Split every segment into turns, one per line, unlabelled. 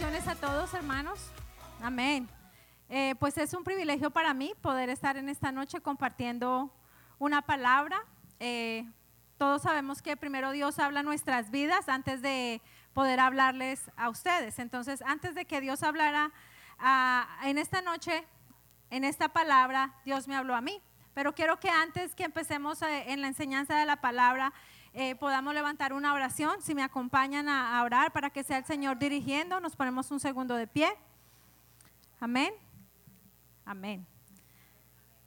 Bendiciones a todos, hermanos. Amén. Eh, pues es un privilegio para mí poder estar en esta noche compartiendo una palabra. Eh, todos sabemos que primero Dios habla nuestras vidas antes de poder hablarles a ustedes. Entonces, antes de que Dios hablara ah, en esta noche, en esta palabra, Dios me habló a mí. Pero quiero que antes que empecemos eh, en la enseñanza de la palabra, eh, podamos levantar una oración. Si me acompañan a, orar para que sea el Señor dirigiendo, nos ponemos un segundo de pie. Amén. Amén.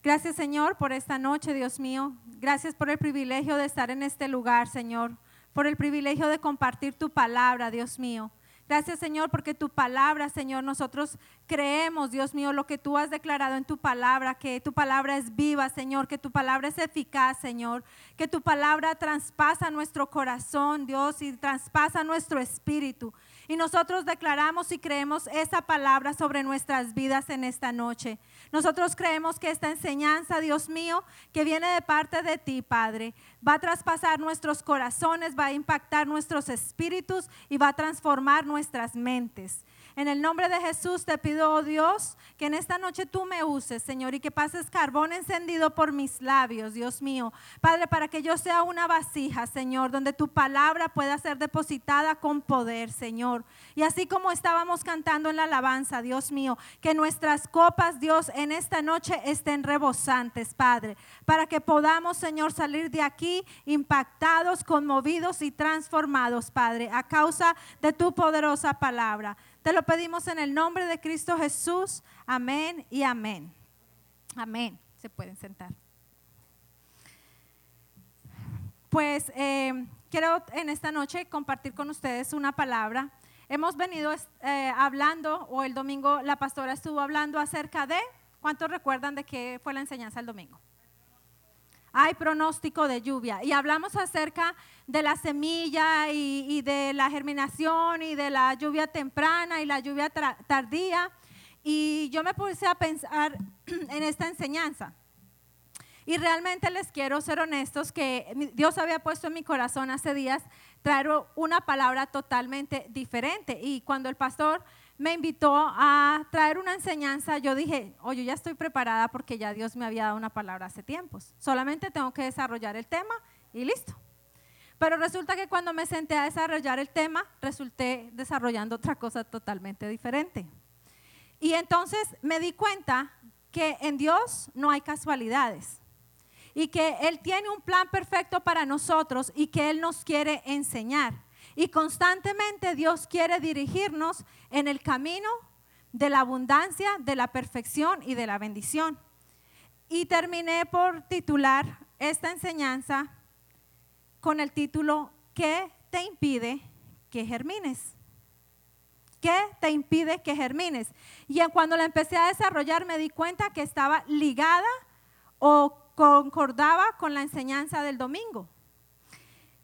Gracias Señor por esta noche, Dios mío. Gracias por el privilegio de estar en este lugar, Señor. Por el privilegio de compartir tu palabra, Dios mío. Gracias Señor porque tu palabra, Señor, nosotros creemos, Dios mío, lo que tú has declarado en tu palabra, que tu palabra es viva, Señor, que tu palabra es eficaz, Señor, que tu palabra traspasa nuestro corazón, Dios, y traspasa nuestro espíritu. Y nosotros declaramos y creemos esa palabra sobre nuestras vidas en esta noche. Nosotros creemos que esta enseñanza, Dios mío, que viene de parte de ti, Padre, va a traspasar nuestros corazones, va a impactar nuestros espíritus y va a transformar nuestras mentes. En el nombre de Jesús te pido, oh Dios, que en esta noche tú me uses, Señor, y que pases carbón encendido por mis labios, Dios mío. Padre, para que yo sea una vasija, Señor, donde tu palabra pueda ser depositada con poder, Señor. Y así como estábamos cantando en la alabanza, Dios mío, que nuestras copas, Dios, en esta noche estén rebosantes, Padre, para que podamos, Señor, salir de aquí impactados, conmovidos y transformados, Padre, a causa de tu poderosa palabra. Te lo pedimos en el nombre de Cristo Jesús. Amén y amén. Amén. Se pueden sentar. Pues eh, quiero en esta noche compartir con ustedes una palabra. Hemos venido eh, hablando, o el domingo la pastora estuvo hablando acerca de, ¿cuántos recuerdan de qué fue la enseñanza el domingo? Hay pronóstico de lluvia. Y hablamos acerca de la semilla y, de la germinación y de la lluvia temprana y la lluvia tardía. Y yo me puse a pensar en esta enseñanza. Y realmente les quiero ser honestos que Dios había puesto en mi corazón hace días traer una palabra totalmente diferente. Y cuando el pastor me invitó a traer una enseñanza, yo dije, oye, ya estoy preparada porque ya Dios me había dado una palabra hace tiempos. Solamente tengo que desarrollar el tema y listo. Pero resulta que cuando me senté a desarrollar el tema, resulté desarrollando otra cosa totalmente diferente. Y entonces me di cuenta que en Dios no hay casualidades y que Él tiene un plan perfecto para nosotros y que Él nos quiere enseñar. Y constantemente Dios quiere dirigirnos en el camino de la abundancia, de la perfección y de la bendición. Y terminé por titular esta enseñanza con el título ¿Qué te impide que germines? ¿Qué te impide que germines? Y cuando la empecé a desarrollar me di cuenta que estaba ligada o concordaba con la enseñanza del domingo.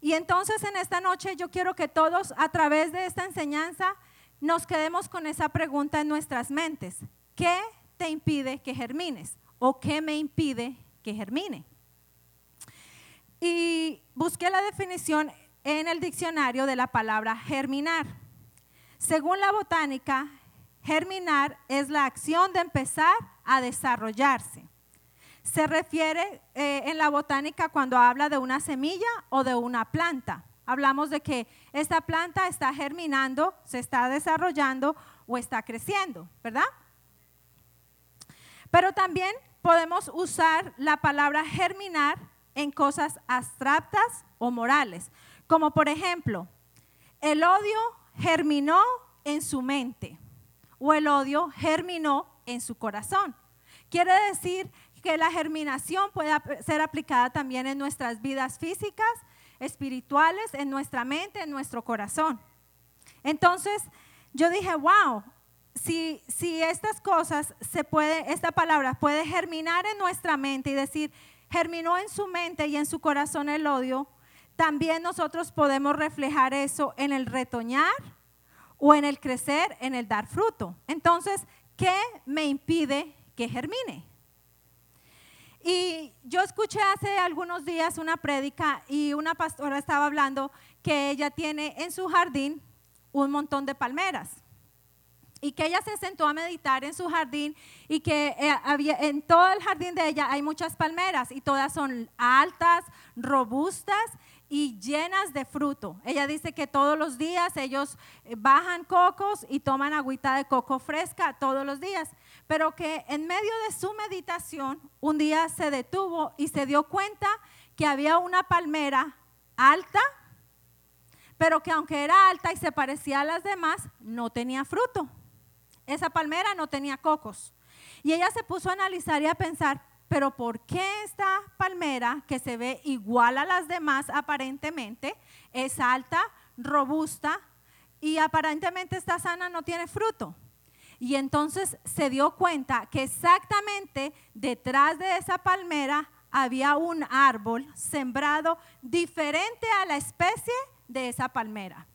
Y entonces en esta noche yo quiero que todos a través de esta enseñanza nos quedemos con esa pregunta en nuestras mentes. ¿Qué te impide que germines? ¿O qué me impide que germine? Y busqué la definición en el diccionario de la palabra germinar. Según la botánica, germinar es la acción de empezar a desarrollarse se refiere eh, en la botánica cuando habla de una semilla o de una planta. Hablamos de que esta planta está germinando, se está desarrollando o está creciendo, ¿verdad? Pero también podemos usar la palabra germinar en cosas abstractas o morales, como por ejemplo, el odio germinó en su mente o el odio germinó en su corazón. Quiere decir que la germinación pueda ser aplicada también en nuestras vidas físicas, espirituales, en nuestra mente, en nuestro corazón. Entonces, yo dije, wow, si, si estas cosas se puede, esta palabra puede germinar en nuestra mente y decir, germinó en su mente y en su corazón el odio, también nosotros podemos reflejar eso en el retoñar o en el crecer, en el dar fruto. Entonces, ¿qué me impide que germine? Y yo escuché hace algunos días una prédica y una pastora estaba hablando que ella tiene en su jardín un montón de palmeras. y que ella se sentó a meditar en su jardín y que eh, había, en todo el jardín de ella hay muchas palmeras y todas son altas, robustas y llenas de fruto. Ella dice que todos los días ellos eh, bajan cocos y toman agüita de coco fresca todos los días, pero que en medio de su meditación un día se detuvo y se dio cuenta que había una palmera alta, pero que aunque era alta y se parecía a las demás, no tenía fruto esa palmera no tenía cocos. Y ella se puso a analizar y a pensar, pero ¿por qué esta palmera, que se ve igual a las demás aparentemente, es alta, robusta y aparentemente está sana, no tiene fruto? Y entonces se dio cuenta que exactamente detrás de esa palmera había un árbol sembrado diferente a la especie de esa palmera.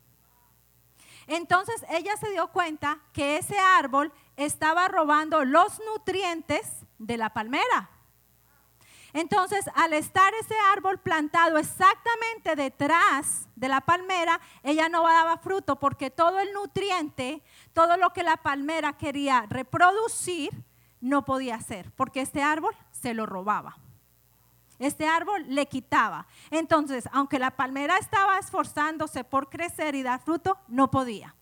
Entonces ella se dio cuenta que ese árbol estaba robando los nutrientes de la palmera. Entonces, al estar ese árbol plantado exactamente detrás de la palmera, ella no daba fruto porque todo el nutriente, todo lo que la palmera quería reproducir, no podía hacer, porque este árbol se lo robaba. Este árbol le quitaba. Entonces, aunque la palmera estaba esforzándose por crecer y dar fruto, no podía.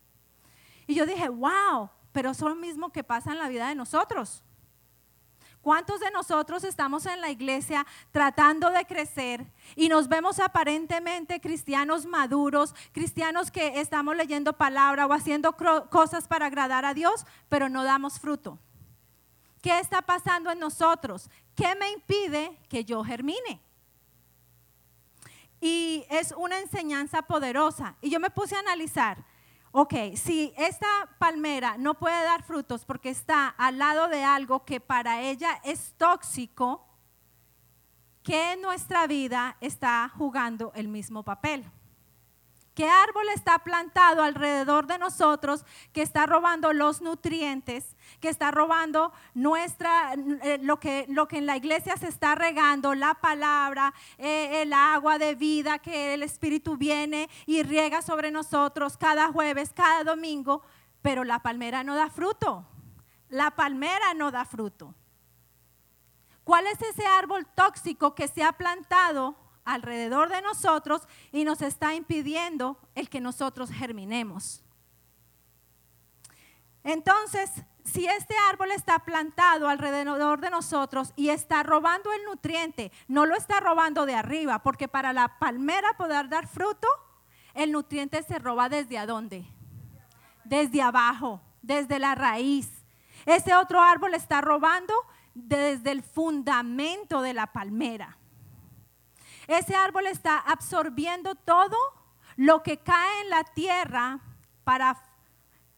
Y yo dije, wow, pero eso es lo mismo que pasa en la vida de nosotros. ¿Cuántos de nosotros estamos en la iglesia tratando de crecer y nos vemos aparentemente cristianos maduros, cristianos que estamos leyendo palabra o haciendo cosas para agradar a Dios, pero no damos fruto? ¿Qué está pasando en nosotros? ¿Qué me impide que yo germine? Y es una enseñanza poderosa. Y yo me puse a analizar, ok, si esta palmera no puede dar frutos porque está al lado de algo que para ella es tóxico, ¿qué en nuestra vida está jugando el mismo papel? ¿Qué árbol está plantado alrededor de nosotros que está robando los nutrientes, que está robando nuestra, eh, lo, que, lo que en la iglesia se está regando, la palabra, eh, el agua de vida que el Espíritu viene y riega sobre nosotros cada jueves, cada domingo, pero la palmera no da fruto. La palmera no da fruto. ¿Cuál es ese árbol tóxico que se ha plantado alrededor de nosotros y nos está impidiendo el que nosotros germinemos. Entonces, si este árbol está plantado alrededor de nosotros y está robando el nutriente, no lo está robando de arriba, porque para la palmera poder dar fruto, el nutriente se roba desde adónde? Desde abajo, desde la raíz. Ese otro árbol está robando desde el fundamento de la palmera. Ese árbol está absorbiendo todo lo que cae en la tierra para,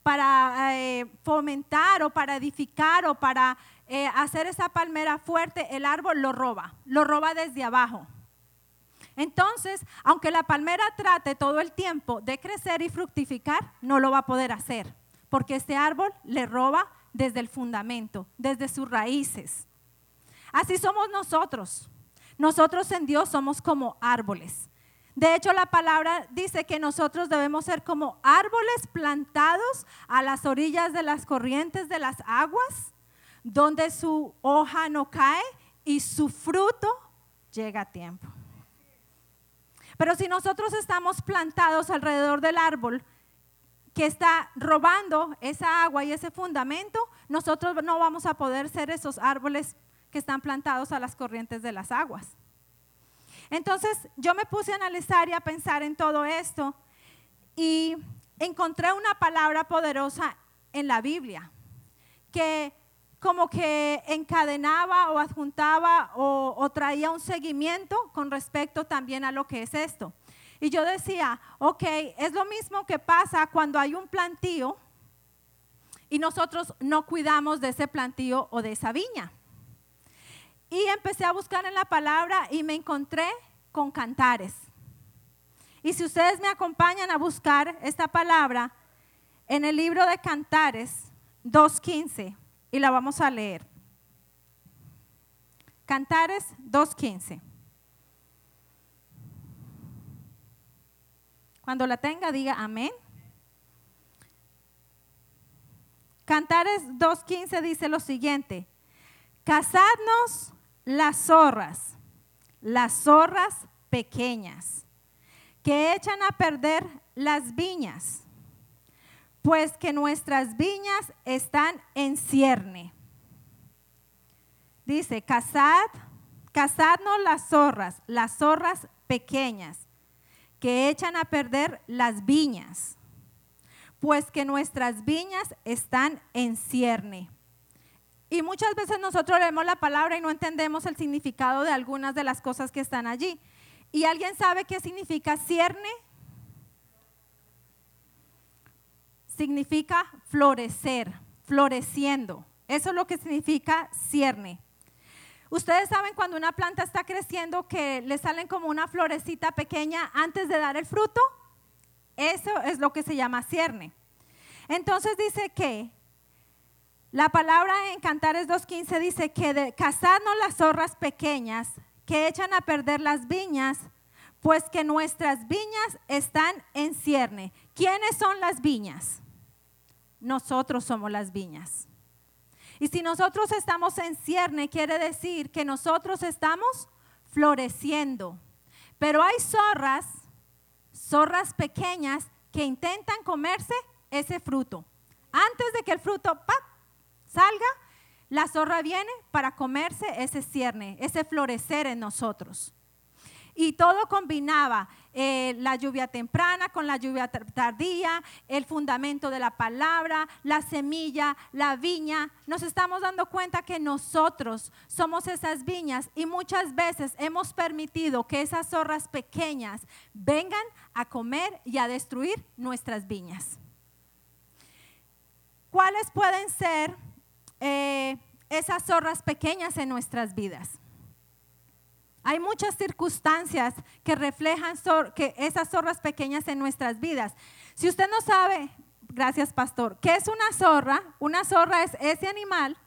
para eh, fomentar o para edificar o para eh, hacer esa palmera fuerte. El árbol lo roba, lo roba desde abajo. Entonces, aunque la palmera trate todo el tiempo de crecer y fructificar, no lo va a poder hacer, porque este árbol le roba desde el fundamento, desde sus raíces. Así somos nosotros. Nosotros en Dios somos como árboles. De hecho, la palabra dice que nosotros debemos ser como árboles plantados a las orillas de las corrientes de las aguas, donde su hoja no cae y su fruto llega a tiempo. Pero si nosotros estamos plantados alrededor del árbol que está robando esa agua y ese fundamento, nosotros no vamos a poder ser esos árboles que están plantados a las corrientes de las aguas. Entonces yo me puse a analizar y a pensar en todo esto y encontré una palabra poderosa en la Biblia que como que encadenaba o adjuntaba o, o, traía un seguimiento con respecto también a lo que es esto. Y yo decía, ok, es lo mismo que pasa cuando hay un plantío y nosotros no cuidamos de ese plantío o de esa viña. Y empecé a buscar en la palabra y me encontré con cantares. Y si ustedes me acompañan a buscar esta palabra en el libro de Cantares 2.15 y la vamos a leer. Cantares 2.15. Cuando la tenga, diga amén. Cantares 2.15 dice lo siguiente, cazadnos las zorras, las zorras pequeñas, que echan a perder las viñas, pues que nuestras viñas están en cierne. Dice, cazad, cazadnos las zorras, las zorras pequeñas, que echan a perder las viñas, pues que nuestras viñas están en cierne. Y muchas veces nosotros leemos la palabra y no entendemos el significado de algunas de las cosas que están allí. ¿Y alguien sabe qué significa cierne? Significa florecer, floreciendo. Eso es lo que significa cierne. Ustedes saben cuando una planta está creciendo que le salen como una florecita pequeña antes de dar el fruto. Eso es lo que se llama cierne. Entonces dice que la palabra en Cantares 2.15 dice que de, las zorras pequeñas que echan a perder las viñas, pues que nuestras viñas están en cierne. ¿Quiénes son las viñas? Nosotros somos las viñas. Y si nosotros estamos en cierne, quiere decir que nosotros estamos floreciendo. Pero hay zorras, zorras pequeñas, que intentan comerse ese fruto. Antes de que el fruto salga, la zorra viene para comerse ese cierne, ese florecer en nosotros. Y todo combinaba eh, la lluvia temprana con la lluvia tardía, el fundamento de la palabra, la semilla, la viña. Nos estamos dando cuenta que nosotros somos esas viñas y muchas veces hemos permitido que esas zorras pequeñas vengan a comer y a destruir nuestras viñas. ¿Cuáles pueden ser eh, esas zorras pequeñas en nuestras vidas? Hay muchas circunstancias que reflejan que esas zorras pequeñas en nuestras vidas. Si usted no sabe, gracias pastor, ¿qué es una zorra? Una zorra es ese animal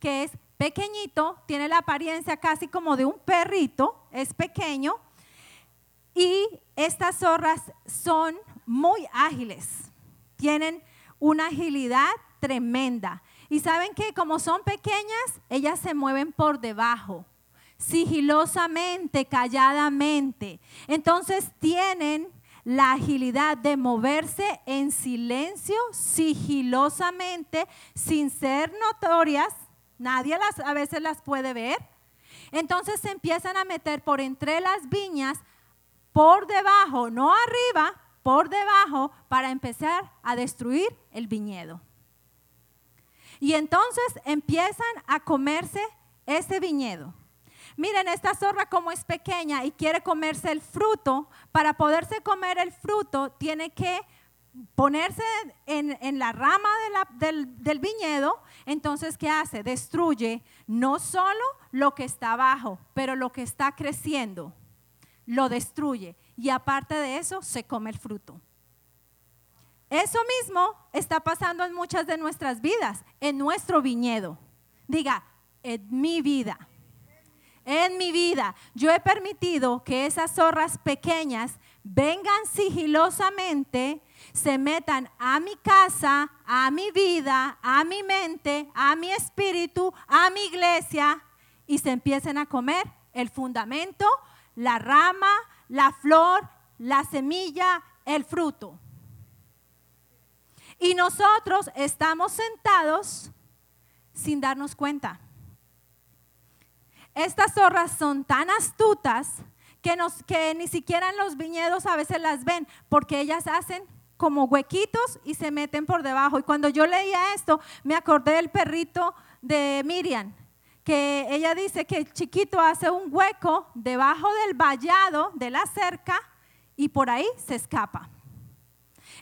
que es pequeñito, tiene la apariencia casi como de un perrito, es pequeño, y estas zorras son muy ágiles, tienen una agilidad tremenda. Y saben que como son pequeñas, ellas se mueven por debajo sigilosamente, calladamente. Entonces tienen la agilidad de moverse en silencio, sigilosamente, sin ser notorias. Nadie las, a veces las puede ver. Entonces se empiezan a meter por entre las viñas, por debajo, no arriba, por debajo, para empezar a destruir el viñedo. Y entonces empiezan a comerse ese viñedo. Miren, esta zorra como es pequeña y quiere comerse el fruto, para poderse comer el fruto tiene que ponerse en, la rama del, viñedo, entonces ¿qué hace? Destruye no solo lo que está abajo, pero lo que está creciendo, lo destruye. Y aparte de eso, se come el fruto. Eso mismo está pasando en muchas de nuestras vidas, en nuestro viñedo. Diga, en mi vida en mi vida, yo he permitido que esas zorras pequeñas vengan sigilosamente, se metan a mi casa, a mi vida, a mi mente, a mi espíritu, a mi iglesia y se empiecen a comer el fundamento, la rama, la flor, la semilla, el fruto. Y nosotros estamos sentados sin darnos cuenta. Estas zorras son tan astutas que, nos, que ni siquiera en los viñedos a veces las ven, porque ellas hacen como huequitos y se meten por debajo. Y cuando yo leía esto, me acordé del perrito de Miriam, que ella dice que el chiquito hace un hueco debajo del vallado de la cerca y por ahí se escapa.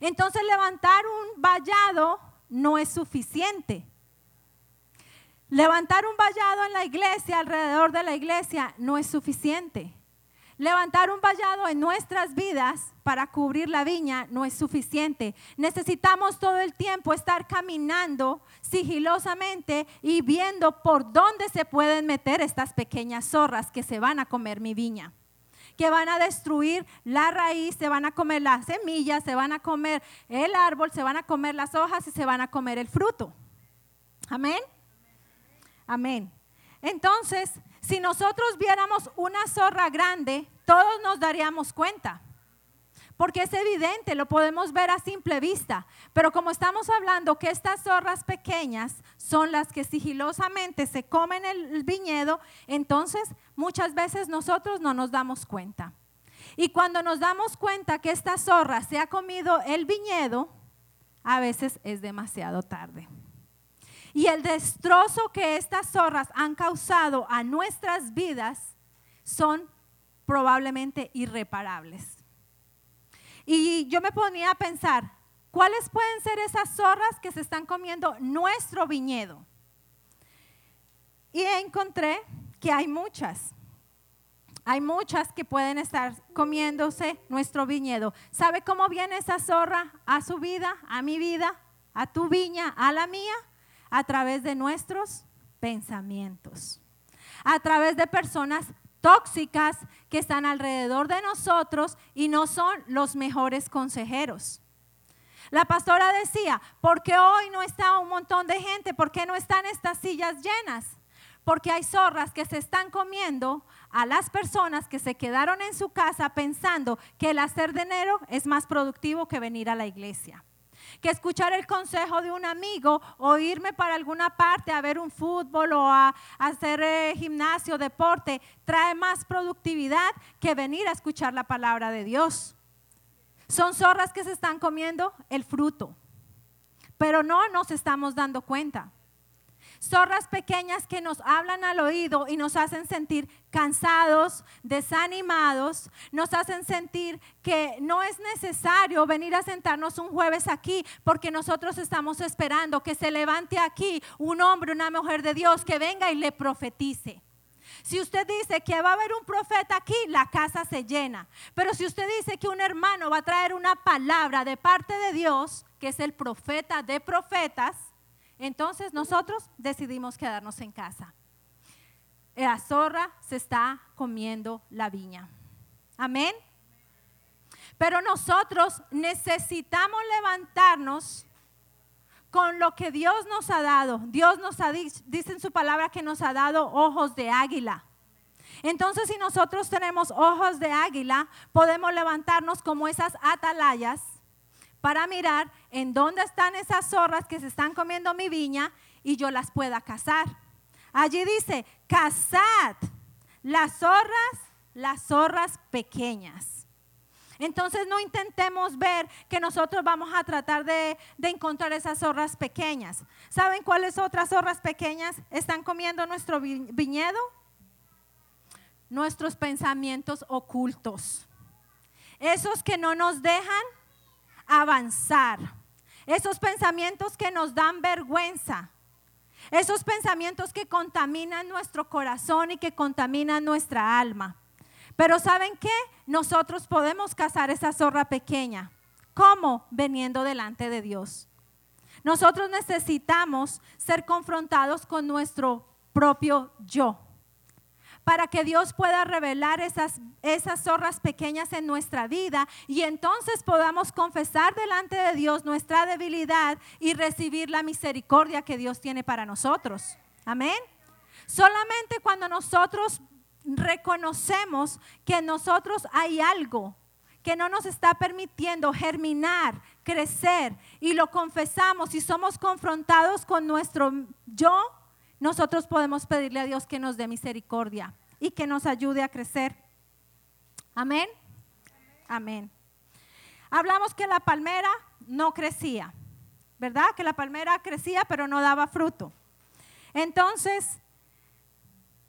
Entonces levantar un vallado no es suficiente. Levantar un vallado en la iglesia, alrededor de la iglesia, no es suficiente. Levantar un vallado en nuestras vidas para cubrir la viña no es suficiente. Necesitamos todo el tiempo estar caminando sigilosamente y viendo por dónde se pueden meter estas pequeñas zorras que se van a comer mi viña que van a destruir la raíz, se van a comer las semillas, se van a comer el árbol, se van a comer las hojas y se van a comer el fruto. Amén. Amén. Entonces, si nosotros viéramos una zorra grande, todos nos daríamos cuenta. Porque es evidente, lo podemos ver a simple vista. Pero como estamos hablando que estas zorras pequeñas son las que sigilosamente se comen el viñedo, entonces muchas veces nosotros no nos damos cuenta. Y cuando nos damos cuenta que esta zorra se ha comido el viñedo, a veces es demasiado tarde. Y el destrozo que estas zorras han causado a nuestras vidas son probablemente irreparables. Y yo me ponía a pensar, ¿cuáles pueden ser esas zorras que se están comiendo nuestro viñedo? Y encontré que hay muchas. Hay muchas que pueden estar comiéndose nuestro viñedo. ¿Sabe cómo viene esa zorra a su vida, a mi vida, a tu viña, a la mía? A través de nuestros pensamientos. A través de personas tóxicas que están alrededor de nosotros y no son los mejores consejeros. La pastora decía, ¿por qué hoy no está un montón de gente? ¿Por qué no están estas sillas llenas? Porque hay zorras que se están comiendo a las personas que se quedaron en su casa pensando que el hacer dinero es más productivo que venir a la iglesia. Que escuchar el consejo de un amigo o irme para alguna parte a ver un fútbol o a, hacer eh, gimnasio, deporte, trae más productividad que venir a escuchar la palabra de Dios. Son zorras que se están comiendo el fruto, pero no nos estamos dando cuenta zorras pequeñas que nos hablan al oído y nos hacen sentir cansados, desanimados, nos hacen sentir que no es necesario venir a sentarnos un jueves aquí porque nosotros estamos esperando que se levante aquí un hombre, una mujer de Dios que venga y le profetice. Si usted dice que va a haber un profeta aquí, la casa se llena. Pero si usted dice que un hermano va a traer una palabra de parte de Dios, que es el profeta de profetas, entonces nosotros decidimos quedarnos en casa. La zorra se está comiendo la viña. Amén. Pero nosotros necesitamos levantarnos con lo que Dios nos ha dado. Dios nos ha dice en su palabra que nos ha dado ojos de águila. Entonces, si nosotros tenemos ojos de águila, podemos levantarnos como esas atalayas para mirar en dónde están esas zorras que se están comiendo mi viña y yo las pueda cazar. Allí dice, cazad las zorras, las zorras pequeñas. Entonces no intentemos ver que nosotros vamos a tratar de, de, encontrar esas zorras pequeñas. ¿Saben cuáles otras zorras pequeñas están comiendo nuestro viñedo? Nuestros pensamientos ocultos. Esos que no nos dejan avanzar. Esos pensamientos que nos dan vergüenza. Esos pensamientos que contaminan nuestro corazón y que contaminan nuestra alma. Pero ¿saben qué? Nosotros podemos cazar esa zorra pequeña. ¿Cómo? Veniendo delante de Dios. Nosotros necesitamos ser confrontados con nuestro propio yo para que Dios pueda revelar esas, esas zorras pequeñas en nuestra vida y entonces podamos confesar delante de Dios nuestra debilidad y recibir la misericordia que Dios tiene para nosotros. Amén. Solamente cuando nosotros reconocemos que en nosotros hay algo que no nos está permitiendo germinar, crecer y lo confesamos y somos confrontados con nuestro yo, nosotros podemos pedirle a Dios que nos dé misericordia y que nos ayude a crecer. Amén. Amén. Hablamos que la palmera no crecía, ¿verdad? Que la palmera crecía pero no daba fruto. Entonces,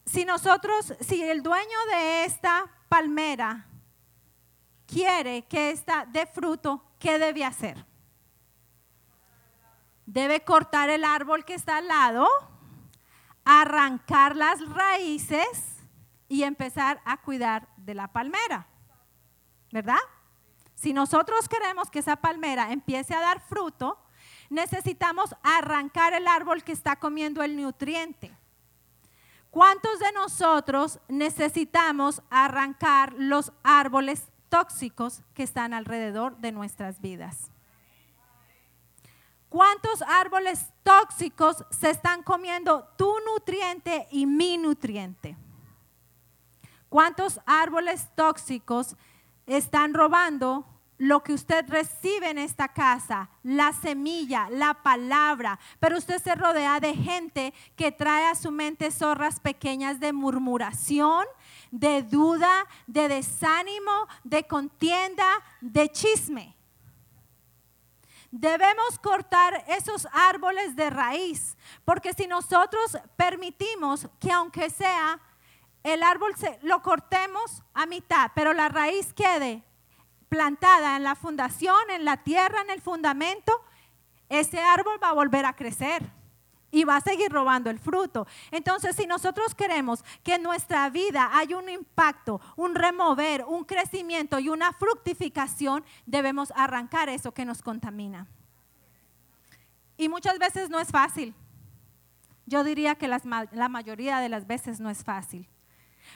si nosotros, si el dueño de esta palmera quiere que esta dé fruto, ¿qué debe hacer? Debe cortar el árbol que está al lado arrancar las raíces y empezar a cuidar de la palmera. ¿Verdad? Si nosotros queremos que esa palmera empiece a dar fruto, necesitamos arrancar el árbol que está comiendo el nutriente. ¿Cuántos de nosotros necesitamos arrancar los árboles tóxicos que están alrededor de nuestras vidas? ¿Cuántos árboles tóxicos se están comiendo tu nutriente y mi nutriente? ¿Cuántos árboles tóxicos están robando lo que usted recibe en esta casa, la semilla, la palabra, pero usted se rodea de gente que trae a su mente zorras pequeñas de murmuración, de duda, de desánimo, de contienda, de chisme. Debemos cortar esos árboles de raíz, porque si nosotros permitimos que aunque sea el árbol se, lo cortemos a mitad, pero la raíz quede plantada en la fundación, en la tierra, en el fundamento, ese árbol va a volver a crecer y va a seguir robando el fruto. Entonces, si nosotros queremos que en nuestra vida haya un impacto, un remover, un crecimiento y una fructificación, debemos arrancar eso que nos contamina. Y muchas veces no es fácil. Yo diría que la mayoría de las veces no es fácil.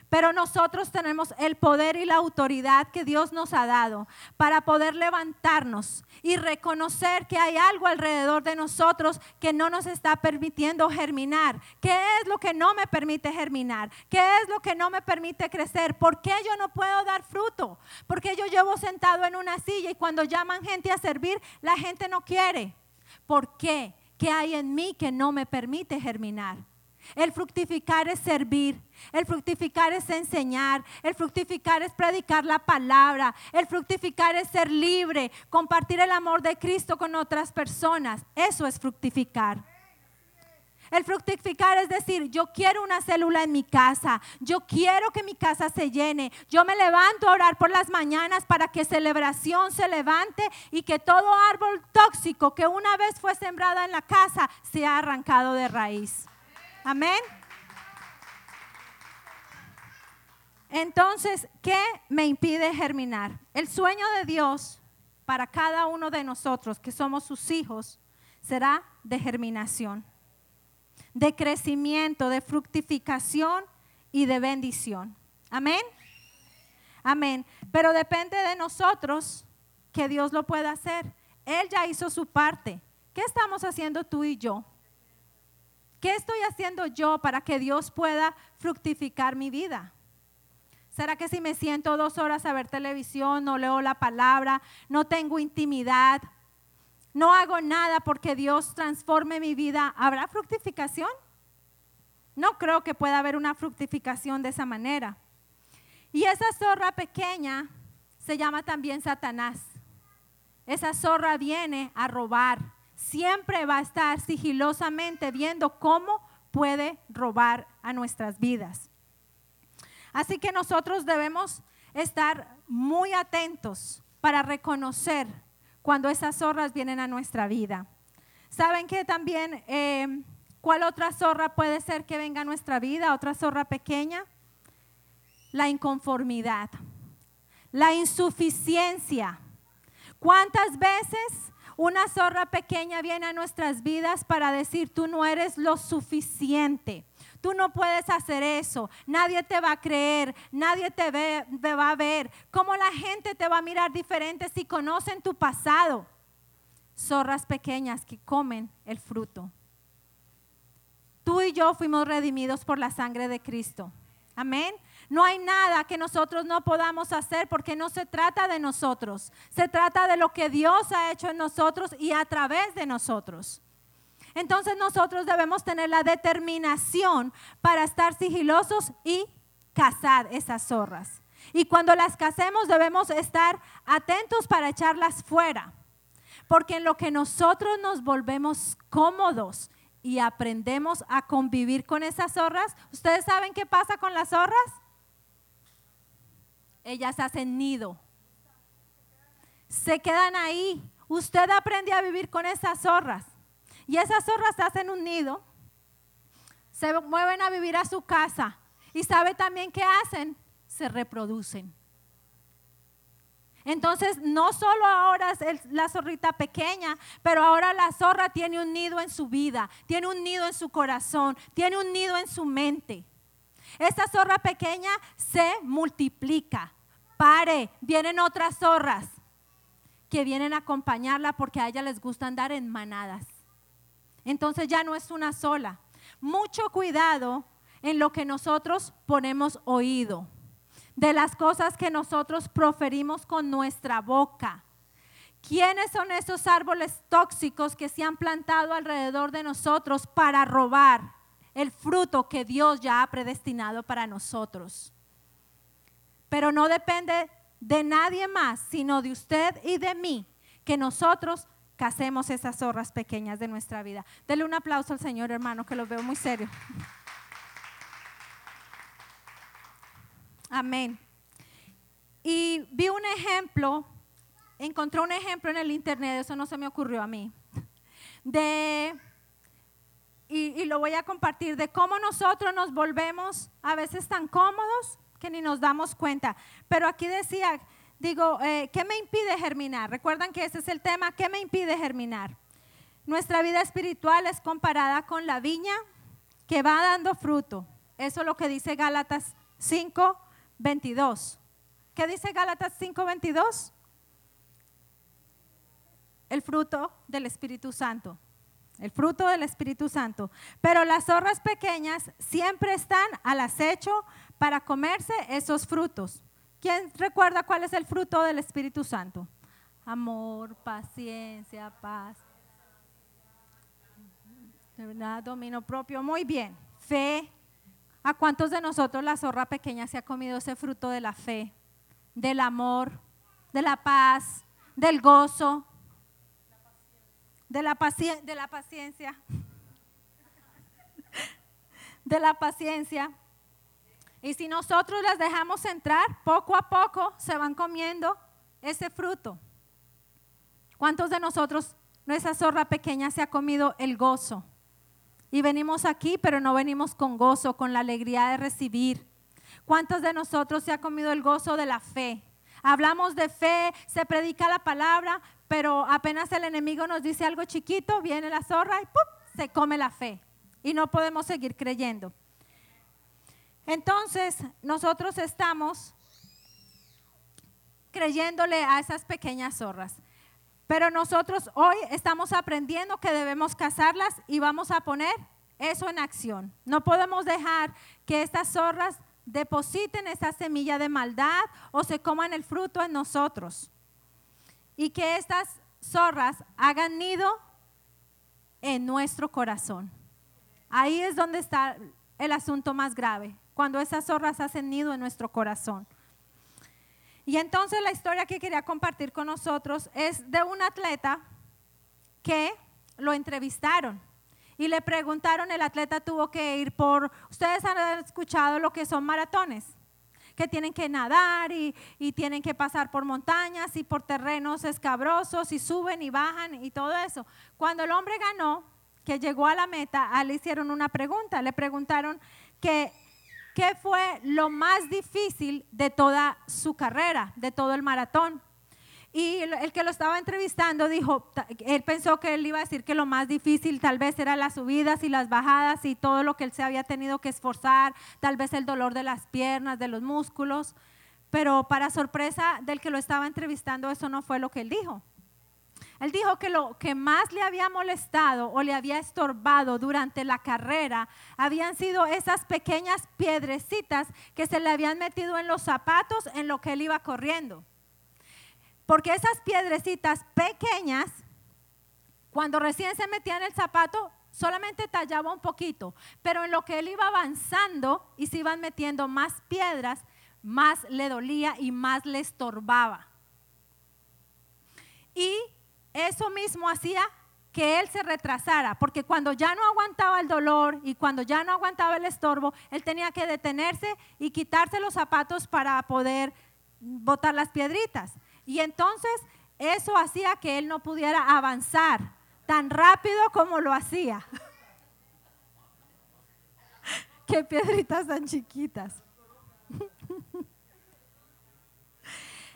Pero nosotros tenemos el poder y la autoridad que Dios nos ha dado para poder levantarnos y reconocer que hay algo alrededor de nosotros que no nos está permitiendo germinar. ¿Qué es lo que no me permite germinar? ¿Qué es lo que no me permite crecer? ¿Por qué yo no puedo dar fruto? ¿Por qué yo llevo sentado en una silla y cuando llaman gente a servir, la gente no quiere? ¿Por qué? ¿Qué hay en mí que no me permite germinar? El fructificar es servir. El fructificar es enseñar. El fructificar es predicar la palabra. El fructificar es ser libre, compartir el amor de Cristo con otras personas. Eso es fructificar. El fructificar es decir, yo quiero una célula en mi casa, yo quiero que mi casa se llene, yo me levanto a orar por las mañanas para que celebración se levante y que todo árbol tóxico que una vez fue sembrada en la casa sea arrancado de raíz. Amén. Entonces, ¿qué me impide germinar? El sueño de Dios para cada uno de nosotros que somos sus hijos será de germinación, de crecimiento, de fructificación y de bendición. Amén. Amén. Pero depende de nosotros que Dios lo pueda hacer. Él ya hizo su parte. ¿Qué estamos haciendo tú y yo? ¿Qué estoy haciendo yo para que Dios pueda fructificar mi vida? ¿Será que si me siento dos horas a ver televisión, no leo la palabra, no tengo intimidad, no hago nada porque Dios transforme mi vida, ¿habrá fructificación? No creo que pueda haber una fructificación de esa manera. Y esa zorra pequeña se llama también Satanás. Esa zorra viene a robar, siempre va a estar sigilosamente viendo cómo puede robar a nuestras vidas. Así que nosotros debemos estar muy atentos para reconocer cuando esas zorras vienen a nuestra vida. ¿Saben que también eh, cuál otra zorra puede ser que venga a nuestra vida? Otra zorra pequeña. La inconformidad, la insuficiencia. ¿Cuántas veces una zorra pequeña viene a nuestras vidas para decir, tú no eres lo suficiente. Tú no puedes hacer eso. Nadie te va a creer. Nadie te, ve, va a ver. ¿Cómo la gente te va a mirar diferente si conocen tu pasado? Zorras pequeñas que comen el fruto. Tú y yo fuimos redimidos por la sangre de Cristo. Amén. No hay nada que nosotros no podamos hacer porque no se trata de nosotros. Se trata de lo que Dios ha hecho en nosotros y a través de nosotros. Entonces nosotros debemos tener la determinación para estar sigilosos y cazar esas zorras. Y cuando las casemos debemos estar atentos para echarlas fuera. Porque en lo que nosotros nos volvemos cómodos y aprendemos a convivir con esas zorras, ¿ustedes saben qué pasa con las zorras? Ellas hacen nido. Se quedan ahí. Usted aprende a vivir con esas zorras. Y esas zorras hacen un nido. Se mueven a vivir a su casa. Y sabe también qué hacen. Se reproducen. Entonces, no solo ahora es la zorrita pequeña, pero ahora la zorra tiene un nido en su vida, tiene un nido en su corazón, tiene un nido en su mente. Esta zorra pequeña se multiplica. Pare, vienen otras zorras que vienen a acompañarla porque a ella les gusta andar en manadas. entonces ya no es una sola. Mucho cuidado en lo que nosotros ponemos oído, de las cosas que nosotros proferimos con nuestra boca. ¿Quiénes son esos árboles tóxicos que se han plantado alrededor de nosotros para robar el fruto que Dios ya ha predestinado para nosotros? Pero no depende de nadie más, sino de usted y de mí, que nosotros casemos esas zorras pequeñas de nuestra vida. Dele un aplauso al Señor, hermano, que lo veo muy serio. Amén. Y vi un ejemplo, encontré un ejemplo en el internet, eso no se me ocurrió a mí, de, y, lo voy a compartir, de cómo nosotros nos volvemos a veces tan cómodos que ni nos damos cuenta. Pero aquí decía, digo, eh, ¿qué me impide germinar? Recuerdan que ese es el tema, ¿qué me impide germinar? Nuestra vida espiritual es comparada con la viña que va dando fruto. Eso es lo que dice Gálatas 5, 22. ¿Qué dice Gálatas 5, 22? El fruto del Espíritu Santo. El fruto del Espíritu Santo. Pero las zorras pequeñas siempre están al acecho para comerse esos frutos. ¿Quién recuerda cuál es el fruto del Espíritu Santo? Amor, paciencia, paz. ¿Verdad? Dominio propio. Muy bien. Fe, ¿A cuántos de nosotros la zorra pequeña se ha comido ese fruto de la fe, del amor, de la paz, del gozo, de la, de la paciencia? De la paciencia. Y si nosotros las dejamos entrar, poco a poco se van comiendo ese fruto. ¿Cuántos de nosotros, nuestra zorra pequeña, se ha comido el gozo? Y venimos aquí, pero no venimos con gozo, con la alegría de recibir. ¿Cuántos de nosotros se ha comido el gozo de la fe? Hablamos de fe, se predica la palabra, pero apenas el enemigo nos dice algo chiquito, viene la zorra y se come la fe. Y no podemos seguir creyendo. Entonces, nosotros estamos creyéndole a esas pequeñas zorras. Pero nosotros hoy estamos aprendiendo que debemos cazarlas y vamos a poner eso en acción. No podemos dejar que estas zorras depositen esa semilla de maldad o se coman el fruto en nosotros. Y que estas zorras hagan nido en nuestro corazón. Ahí es donde está el asunto más grave, cuando esas zorras hacen nido en nuestro corazón. Y entonces la historia que quería compartir con nosotros es de un atleta que lo entrevistaron y le preguntaron, el atleta tuvo que ir por, ustedes han escuchado lo que son maratones, que tienen que nadar y, y tienen que pasar por montañas y por terrenos escabrosos y suben y bajan y todo eso. Cuando el hombre ganó, que llegó a la meta, le hicieron una pregunta, le preguntaron ¿Qué fue lo más difícil de toda su carrera, de todo el maratón? Y el que lo estaba entrevistando dijo, él pensó que él iba a decir que lo más difícil tal vez era las subidas y las bajadas y todo lo que él se había tenido que esforzar, tal vez el dolor de las piernas, de los músculos, pero para sorpresa del que lo estaba entrevistando eso no fue lo que él dijo. Él dijo que lo que más le había molestado o le había estorbado durante la carrera habían sido esas pequeñas piedrecitas que se le habían metido en los zapatos en lo que él iba corriendo. Porque esas piedrecitas pequeñas, cuando recién se metía en el zapato, solamente tallaba un poquito, pero en lo que él iba avanzando y se iban metiendo más piedras, más le dolía y más le estorbaba. Y eso mismo hacía que él se retrasara, porque cuando ya no aguantaba el dolor y cuando ya no aguantaba el estorbo, él tenía que detenerse y quitarse los zapatos para poder botar las piedritas. Y entonces eso hacía que él no pudiera avanzar tan rápido como lo hacía. Qué piedritas tan chiquitas.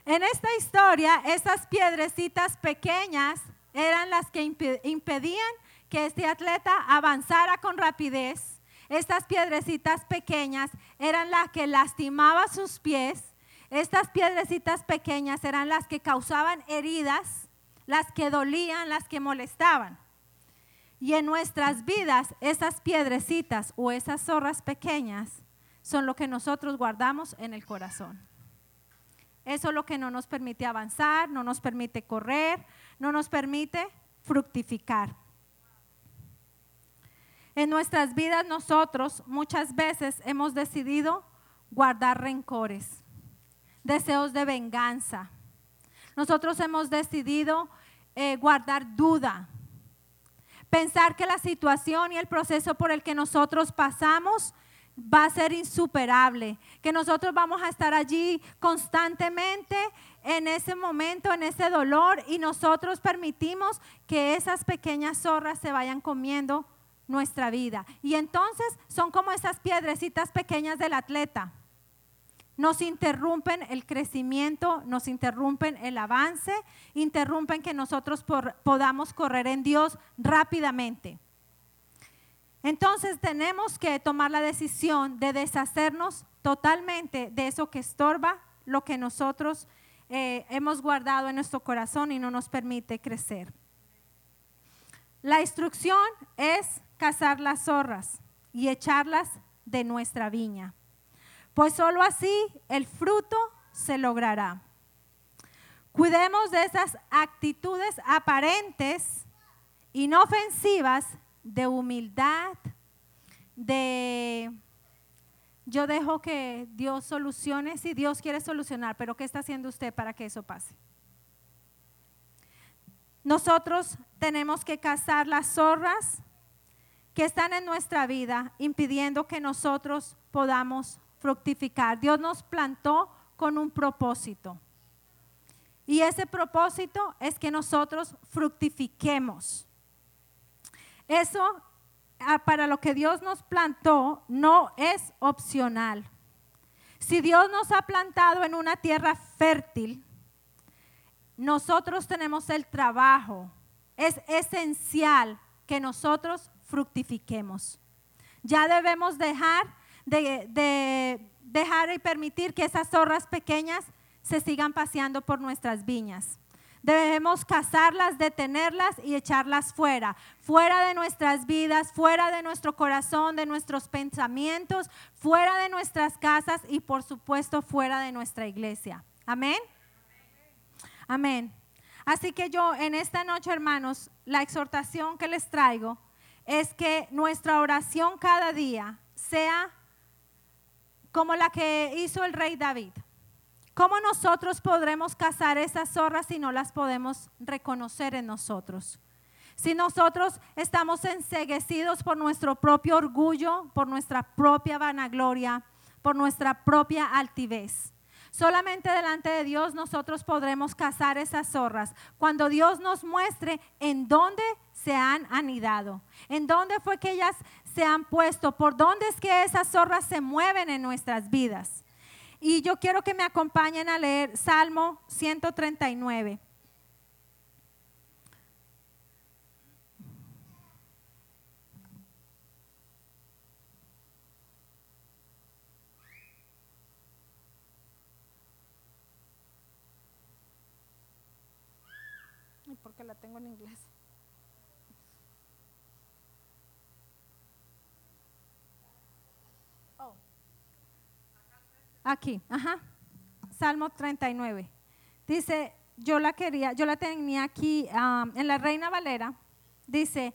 En esta historia, esas piedrecitas pequeñas eran las que impedían que este atleta avanzara con rapidez. Estas piedrecitas pequeñas eran las que lastimaban sus pies. Estas piedrecitas pequeñas eran las que causaban heridas, las que dolían, las que molestaban. Y en nuestras vidas, esas piedrecitas o esas zorras pequeñas son lo que nosotros guardamos en el corazón. Eso es lo que no nos permite avanzar, no nos permite correr, no nos permite fructificar. En nuestras vidas nosotros muchas veces hemos decidido guardar rencores, deseos de venganza. Nosotros hemos decidido eh, guardar duda, pensar que la situación y el proceso por el que nosotros pasamos va a ser insuperable, que nosotros vamos a estar allí constantemente en ese momento, en ese dolor, y nosotros permitimos que esas pequeñas zorras se vayan comiendo nuestra vida. Y entonces son como esas piedrecitas pequeñas del atleta. Nos interrumpen el crecimiento, nos interrumpen el avance, interrumpen que nosotros podamos correr en Dios rápidamente. Entonces tenemos que tomar la decisión de deshacernos totalmente de eso que estorba lo que nosotros eh, hemos guardado en nuestro corazón y no nos permite crecer. La instrucción es cazar las zorras y echarlas de nuestra viña, pues sólo así el fruto se logrará. Cuidemos de esas actitudes aparentes, inofensivas, de humildad, de yo dejo que Dios solucione si Dios quiere solucionar, pero ¿qué está haciendo usted para que eso pase? Nosotros tenemos que cazar las zorras que están en nuestra vida impidiendo que nosotros podamos fructificar. Dios nos plantó con un propósito. Y ese propósito es que nosotros fructifiquemos. Eso ah, para lo que Dios nos plantó no es opcional. Si Dios nos ha plantado en una tierra fértil, nosotros tenemos el trabajo. Es esencial que nosotros fructifiquemos. Ya debemos dejar de, dejar y permitir que esas zorras pequeñas se sigan paseando por nuestras viñas. Debemos cazarlas, detenerlas y echarlas fuera, fuera de nuestras vidas, fuera de nuestro corazón, de nuestros pensamientos, fuera de nuestras casas y por supuesto fuera de nuestra iglesia. Amén. Amén. Así que yo en esta noche, hermanos, la exhortación que les traigo es que nuestra oración cada día sea como la que hizo el rey David. ¿Cómo nosotros podremos cazar esas zorras si no las podemos reconocer en nosotros? Si nosotros estamos enseguecidos por nuestro propio orgullo, por nuestra propia vanagloria, por nuestra propia altivez. Solamente delante de Dios nosotros podremos cazar esas zorras cuando Dios nos muestre en dónde se han anidado, en dónde fue que ellas se han puesto, por dónde es que esas zorras se mueven en nuestras vidas. Y yo quiero que me acompañen a leer Salmo 139. porque la tengo en inglés. Oh. Aquí, ajá. Salmo 39. Dice, yo la quería, yo la tenía aquí en la Reina Valera. Dice,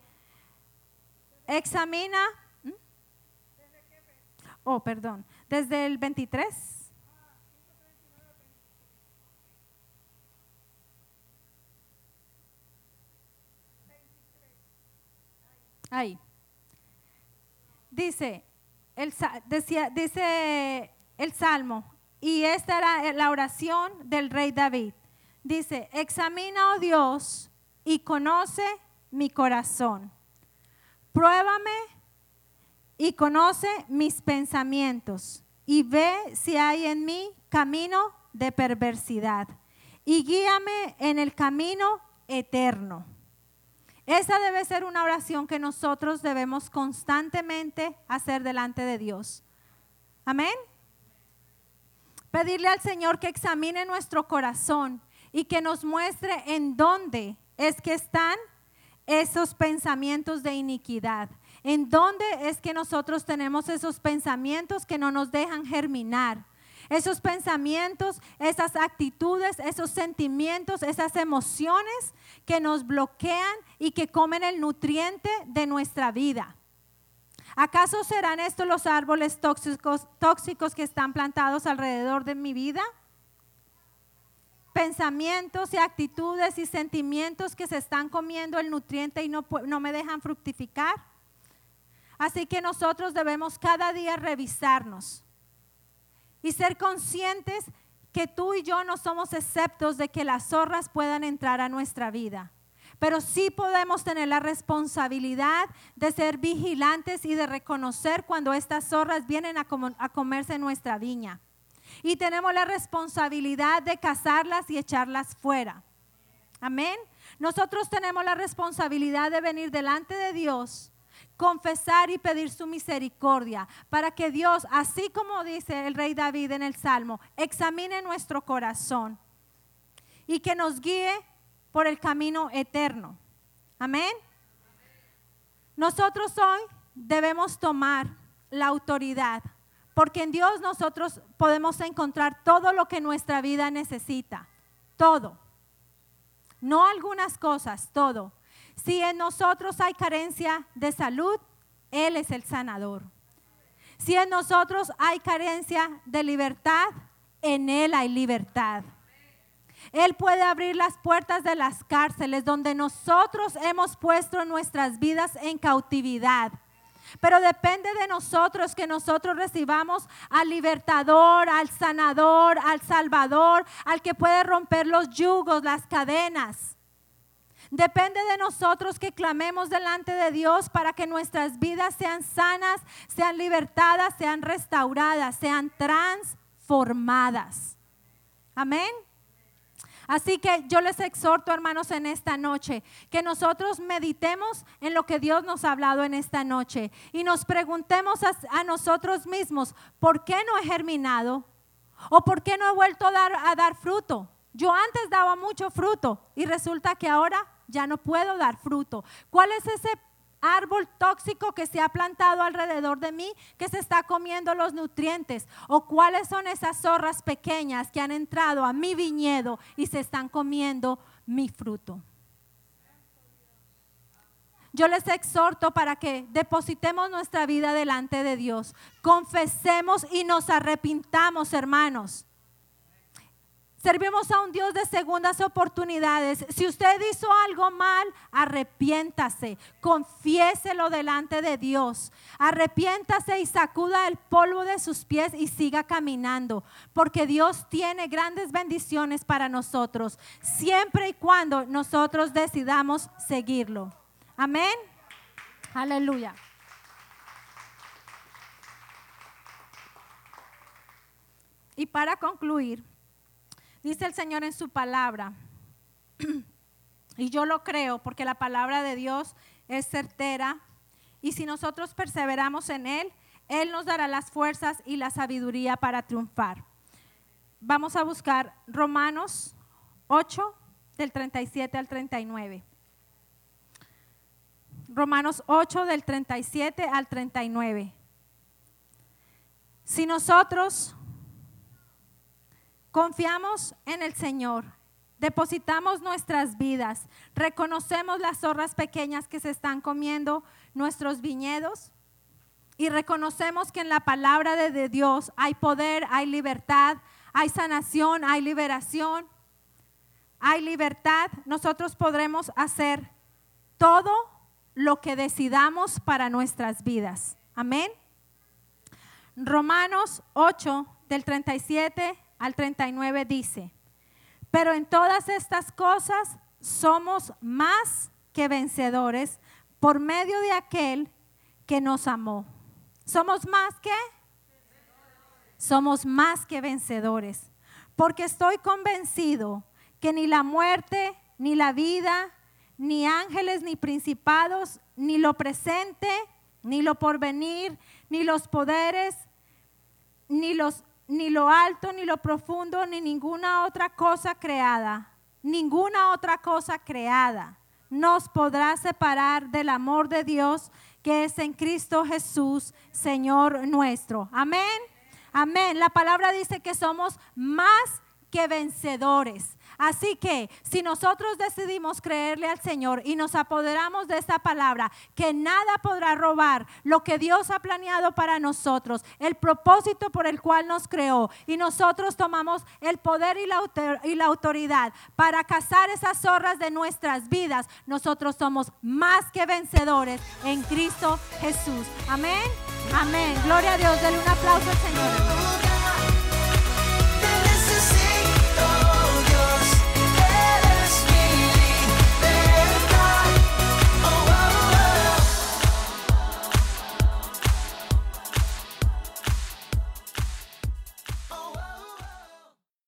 examina. Oh, perdón. Desde el 23. Ahí. Dice el, decía, dice el Salmo, y esta era la oración del rey David. Dice, examina, oh Dios, y conoce mi corazón. Pruébame y conoce mis pensamientos y ve si hay en mí camino de perversidad y guíame en el camino eterno. Esa debe ser una oración que nosotros debemos constantemente hacer delante de Dios. Amén. Pedirle al Señor que examine nuestro corazón y que nos muestre en dónde es que están esos pensamientos de iniquidad? ¿En dónde es que nosotros tenemos esos pensamientos que no nos dejan germinar? Esos pensamientos, esas actitudes, esos sentimientos, esas emociones que nos bloquean y que comen el nutriente de nuestra vida. ¿Acaso serán estos los árboles tóxicos, que están plantados alrededor de mi vida? Pensamientos y actitudes y sentimientos que se están comiendo el nutriente y no, no me dejan fructificar. Así que nosotros debemos cada día revisarnos y ser conscientes que tú y yo no somos exceptos de que las zorras puedan entrar a nuestra vida. Pero sí podemos tener la responsabilidad de ser vigilantes y de reconocer cuando estas zorras vienen a, comerse nuestra viña. Y tenemos la responsabilidad de cazarlas y echarlas fuera. Amén. Nosotros tenemos la responsabilidad de venir delante de Dios confesar y pedir su misericordia, para que Dios, así como dice el rey David en el Salmo, examine nuestro corazón y que nos guíe por el camino eterno. Amén. Nosotros hoy debemos tomar la autoridad, porque en Dios nosotros podemos encontrar todo lo que nuestra vida necesita, todo. No algunas cosas, todo. Si en nosotros hay carencia de salud, Él es el sanador. Si en nosotros hay carencia de libertad, en Él hay libertad. Él puede abrir las puertas de las cárceles donde nosotros hemos puesto nuestras vidas en cautividad. Pero depende de nosotros que nosotros recibamos al libertador, al sanador, al salvador, al que puede romper los yugos, las cadenas. Depende de nosotros que clamemos delante de Dios para que nuestras vidas sean sanas, sean libertadas, sean restauradas, sean transformadas. Amén. Así que yo les exhorto, hermanos, en esta noche, que nosotros meditemos en lo que Dios nos ha hablado en esta noche y nos preguntemos a, nosotros mismos, ¿por qué no he germinado? ¿O por qué no he vuelto a dar, a dar fruto? Yo antes daba mucho fruto y resulta que ahora ya no puedo dar fruto. ¿Cuál es ese árbol tóxico que se ha plantado alrededor de mí que se está comiendo los nutrientes? ¿O cuáles son esas zorras pequeñas que han entrado a mi viñedo y se están comiendo mi fruto? Yo les exhorto para que depositemos nuestra vida delante de Dios, confesemos y nos arrepintamos, hermanos. Servimos a un Dios de segundas oportunidades. Si usted hizo algo mal, arrepiéntase, confiéselo delante de Dios. Arrepiéntase y sacuda el polvo de sus pies y siga caminando, porque Dios tiene grandes bendiciones para nosotros, siempre y cuando nosotros decidamos seguirlo. Amén. Aleluya. Y para concluir, Dice el Señor en su palabra, y yo lo creo porque la palabra de Dios es certera, y si nosotros perseveramos en Él, Él nos dará las fuerzas y la sabiduría para triunfar. Vamos a buscar Romanos 8, del 37 al 39. Romanos 8 del 37 al 39. Si nosotros Confiamos en el Señor, depositamos nuestras vidas, reconocemos las zorras pequeñas que se están comiendo nuestros viñedos y reconocemos que en la palabra de Dios hay poder, hay libertad, hay sanación, hay liberación, hay libertad. Nosotros podremos hacer todo lo que decidamos para nuestras vidas. Amén. Romanos 8 del 37 al 39 dice, pero en todas estas cosas somos más que vencedores por medio de aquel que nos amó. ¿Somos más que? Somos más que vencedores, porque estoy convencido que ni la muerte, ni la vida, ni ángeles, ni principados, ni lo presente, ni lo porvenir, ni los poderes, ni los ni lo alto, ni lo profundo, ni ninguna otra cosa creada, ninguna otra cosa creada nos podrá separar del amor de Dios que es en Cristo Jesús, Señor nuestro. Amén. Amén. La palabra dice que somos más que vencedores. Así que si nosotros decidimos creerle al Señor y nos apoderamos de esta palabra, que nada podrá robar lo que Dios ha planeado para nosotros, el propósito por el cual nos creó, y nosotros tomamos el poder y la, autoridad para cazar esas zorras de nuestras vidas, nosotros somos más que vencedores en Cristo Jesús. Amén. Amén. Gloria a Dios. Denle un aplauso al Señor.